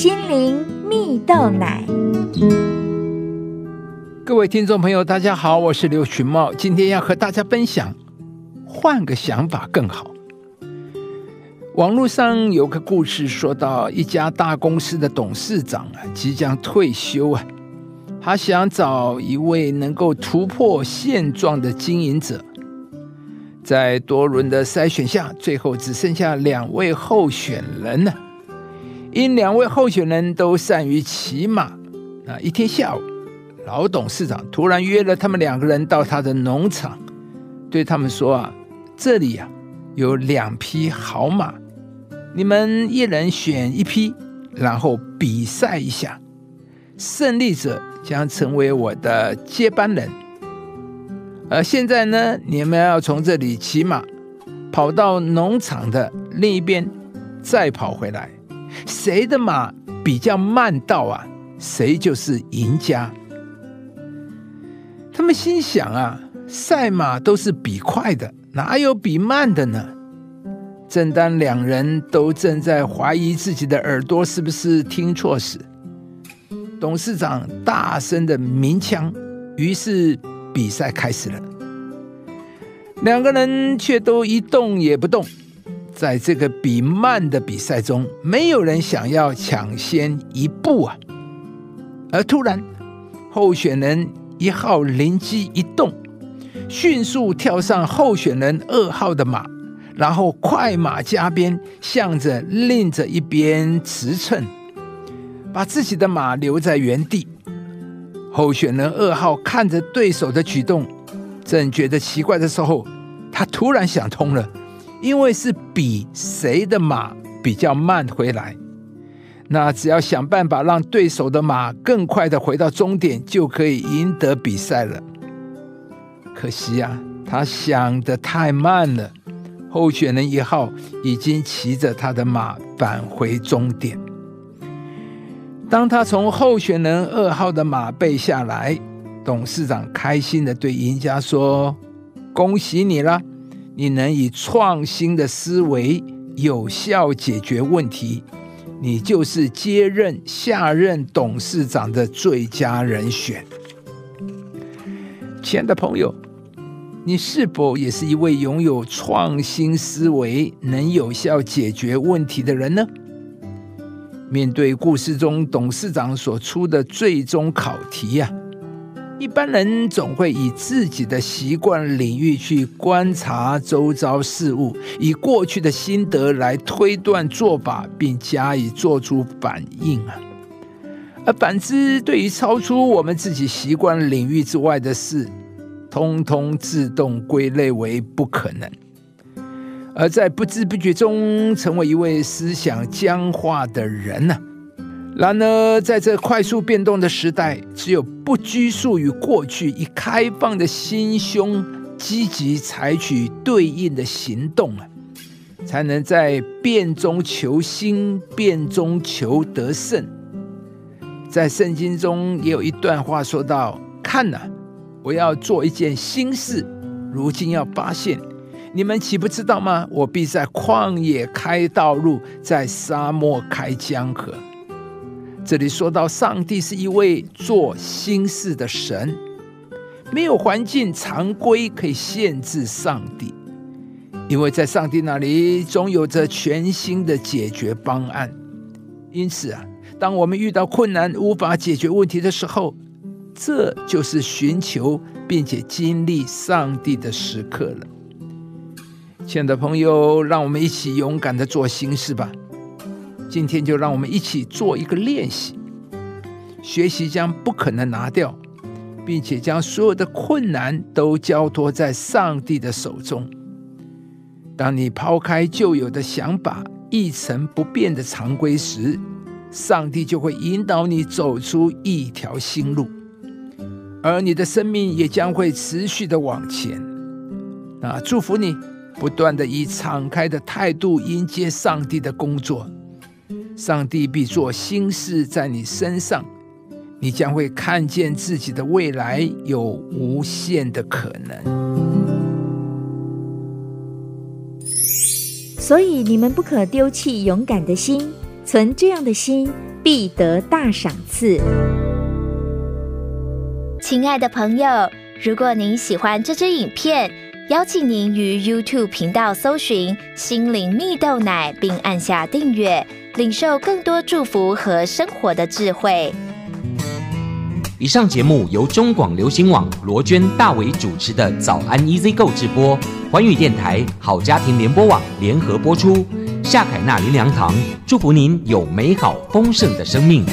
心灵蜜豆奶。各位听众朋友，大家好，我是刘群茂，今天要和大家分享，换个想法更好。网络上有个故事，说到一家大公司的董事长啊，即将退休啊，他想找一位能够突破现状的经营者。在多轮的筛选下，最后只剩下两位候选人了。因两位候选人都善于骑马，啊，一天下午，老董事长突然约了他们两个人到他的农场，对他们说：“啊，这里呀有两匹好马，你们一人选一匹，然后比赛一下，胜利者将成为我的接班人。而现在呢，你们要从这里骑马，跑到农场的另一边，再跑回来。”谁的马比较慢到啊，谁就是赢家。他们心想啊，赛马都是比快的，哪有比慢的呢？正当两人都正在怀疑自己的耳朵是不是听错时，董事长大声的鸣枪，于是比赛开始了。两个人却都一动也不动。在这个比慢的比赛中，没有人想要抢先一步啊！而突然，候选人一号灵机一动，迅速跳上候选人二号的马，然后快马加鞭，向着另着一边驰骋，把自己的马留在原地。候选人二号看着对手的举动，正觉得奇怪的时候，他突然想通了。因为是比谁的马比较慢回来，那只要想办法让对手的马更快的回到终点，就可以赢得比赛了。可惜呀，他想的太慢了。候选人一号已经骑着他的马返回终点。当他从候选人二号的马背下来，董事长开心的对赢家说：“恭喜你了。”你能以创新的思维有效解决问题，你就是接任下任董事长的最佳人选。亲爱的朋友，你是否也是一位拥有创新思维、能有效解决问题的人呢？面对故事中董事长所出的最终考题呀？一般人总会以自己的习惯领域去观察周遭事物，以过去的心得来推断做法，并加以做出反应啊。而反之，对于超出我们自己习惯领域之外的事，通通自动归类为不可能，而在不知不觉中成为一位思想僵化的人呢。然而，在这快速变动的时代，只有不拘束于过去，以开放的心胸，积极采取对应的行动啊，才能在变中求新，变中求得胜。在圣经中也有一段话说到：“看呐，我要做一件新事，如今要发现，你们岂不知道吗？我必在旷野开道路，在沙漠开江河。”这里说到，上帝是一位做新事的神，没有环境常规可以限制上帝，因为在上帝那里总有着全新的解决方案。因此啊，当我们遇到困难无法解决问题的时候，这就是寻求并且经历上帝的时刻了。亲爱的朋友，让我们一起勇敢的做新事吧。今天就让我们一起做一个练习，学习将不可能拿掉，并且将所有的困难都交托在上帝的手中。当你抛开旧有的想法、一成不变的常规时，上帝就会引导你走出一条新路，而你的生命也将会持续的往前。那祝福你，不断的以敞开的态度迎接上帝的工作。上帝必做新事在你身上，你将会看见自己的未来有无限的可能。所以你们不可丢弃勇敢的心，存这样的心，必得大赏赐。亲爱的朋友，如果您喜欢这支影片，邀请您于 YouTube 频道搜寻“心灵蜜豆奶”，并按下订阅，领受更多祝福和生活的智慧。以上节目由中广流行网罗娟、大伟主持的《早安 Easy Go》直播，环宇电台好家庭联播网联合播出。夏凯娜林良堂祝福您有美好丰盛的生命。